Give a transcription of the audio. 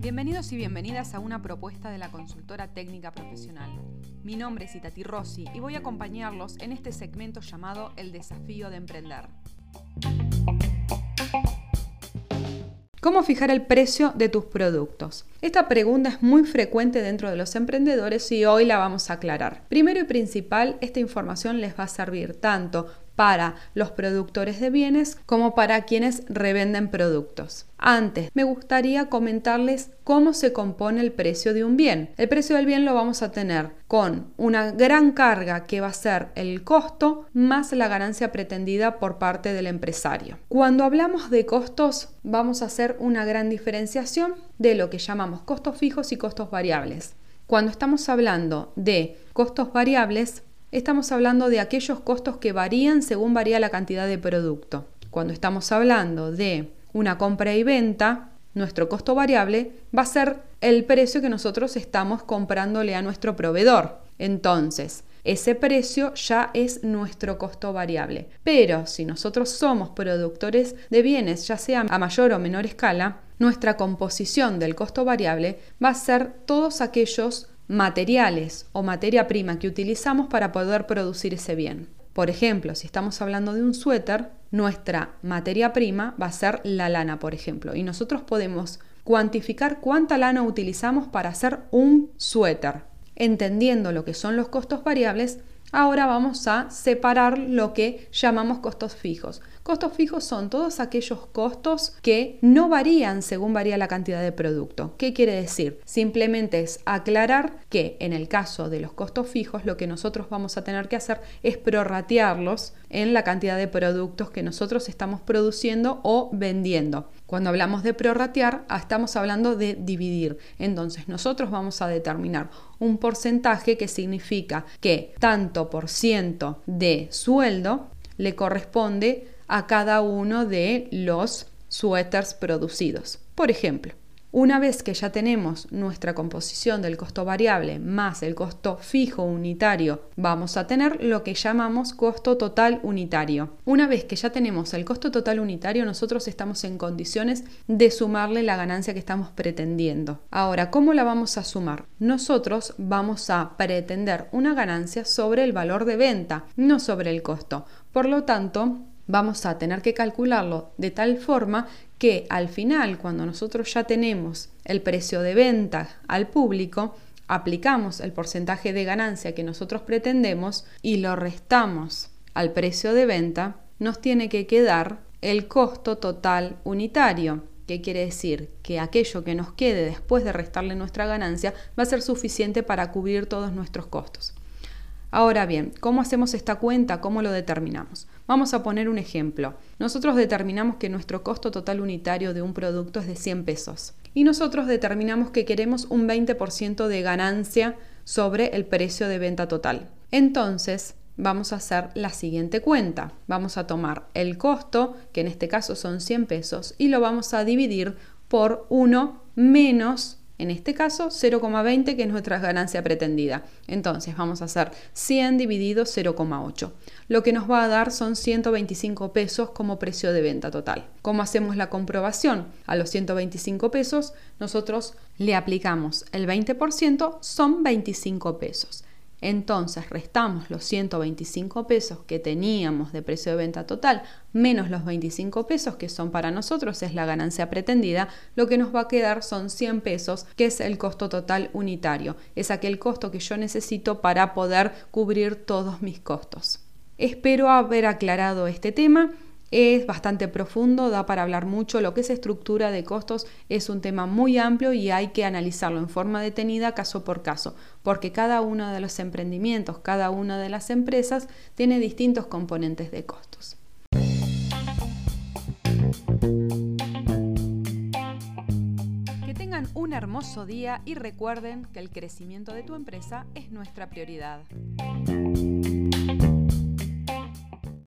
Bienvenidos y bienvenidas a una propuesta de la consultora técnica profesional. Mi nombre es Itati Rossi y voy a acompañarlos en este segmento llamado El desafío de emprender. ¿Cómo fijar el precio de tus productos? Esta pregunta es muy frecuente dentro de los emprendedores y hoy la vamos a aclarar. Primero y principal, esta información les va a servir tanto para los productores de bienes como para quienes revenden productos. Antes, me gustaría comentarles cómo se compone el precio de un bien. El precio del bien lo vamos a tener con una gran carga que va a ser el costo más la ganancia pretendida por parte del empresario. Cuando hablamos de costos, vamos a hacer una gran diferenciación de lo que llamamos costos fijos y costos variables. Cuando estamos hablando de costos variables, estamos hablando de aquellos costos que varían según varía la cantidad de producto. Cuando estamos hablando de una compra y venta, nuestro costo variable va a ser el precio que nosotros estamos comprándole a nuestro proveedor. Entonces, ese precio ya es nuestro costo variable. Pero si nosotros somos productores de bienes, ya sea a mayor o menor escala, nuestra composición del costo variable va a ser todos aquellos materiales o materia prima que utilizamos para poder producir ese bien. Por ejemplo, si estamos hablando de un suéter, nuestra materia prima va a ser la lana, por ejemplo, y nosotros podemos cuantificar cuánta lana utilizamos para hacer un suéter. Entendiendo lo que son los costos variables, ahora vamos a separar lo que llamamos costos fijos. Costos fijos son todos aquellos costos que no varían según varía la cantidad de producto. ¿Qué quiere decir? Simplemente es aclarar que en el caso de los costos fijos lo que nosotros vamos a tener que hacer es prorratearlos en la cantidad de productos que nosotros estamos produciendo o vendiendo. Cuando hablamos de prorratear, ah, estamos hablando de dividir. Entonces, nosotros vamos a determinar un porcentaje que significa que tanto por ciento de sueldo le corresponde a cada uno de los suéteres producidos. Por ejemplo, una vez que ya tenemos nuestra composición del costo variable más el costo fijo unitario, vamos a tener lo que llamamos costo total unitario. Una vez que ya tenemos el costo total unitario, nosotros estamos en condiciones de sumarle la ganancia que estamos pretendiendo. Ahora, ¿cómo la vamos a sumar? Nosotros vamos a pretender una ganancia sobre el valor de venta, no sobre el costo. Por lo tanto, vamos a tener que calcularlo de tal forma que al final, cuando nosotros ya tenemos el precio de venta al público, aplicamos el porcentaje de ganancia que nosotros pretendemos y lo restamos al precio de venta, nos tiene que quedar el costo total unitario. ¿Qué quiere decir? Que aquello que nos quede después de restarle nuestra ganancia va a ser suficiente para cubrir todos nuestros costos. Ahora bien, ¿cómo hacemos esta cuenta? ¿Cómo lo determinamos? Vamos a poner un ejemplo. Nosotros determinamos que nuestro costo total unitario de un producto es de 100 pesos y nosotros determinamos que queremos un 20% de ganancia sobre el precio de venta total. Entonces, vamos a hacer la siguiente cuenta. Vamos a tomar el costo, que en este caso son 100 pesos, y lo vamos a dividir por 1 menos en este caso, 0,20 que es nuestra ganancia pretendida. Entonces vamos a hacer 100 dividido 0,8. Lo que nos va a dar son 125 pesos como precio de venta total. ¿Cómo hacemos la comprobación? A los 125 pesos nosotros le aplicamos el 20%, son 25 pesos. Entonces restamos los 125 pesos que teníamos de precio de venta total menos los 25 pesos que son para nosotros es la ganancia pretendida, lo que nos va a quedar son 100 pesos que es el costo total unitario, es aquel costo que yo necesito para poder cubrir todos mis costos. Espero haber aclarado este tema es bastante profundo, da para hablar mucho. Lo que es estructura de costos es un tema muy amplio y hay que analizarlo en forma detenida caso por caso, porque cada uno de los emprendimientos, cada una de las empresas tiene distintos componentes de costos. Que tengan un hermoso día y recuerden que el crecimiento de tu empresa es nuestra prioridad.